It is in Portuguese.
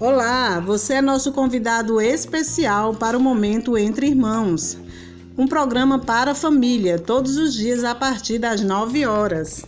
Olá, você é nosso convidado especial para o Momento Entre Irmãos, um programa para a família, todos os dias a partir das 9 horas.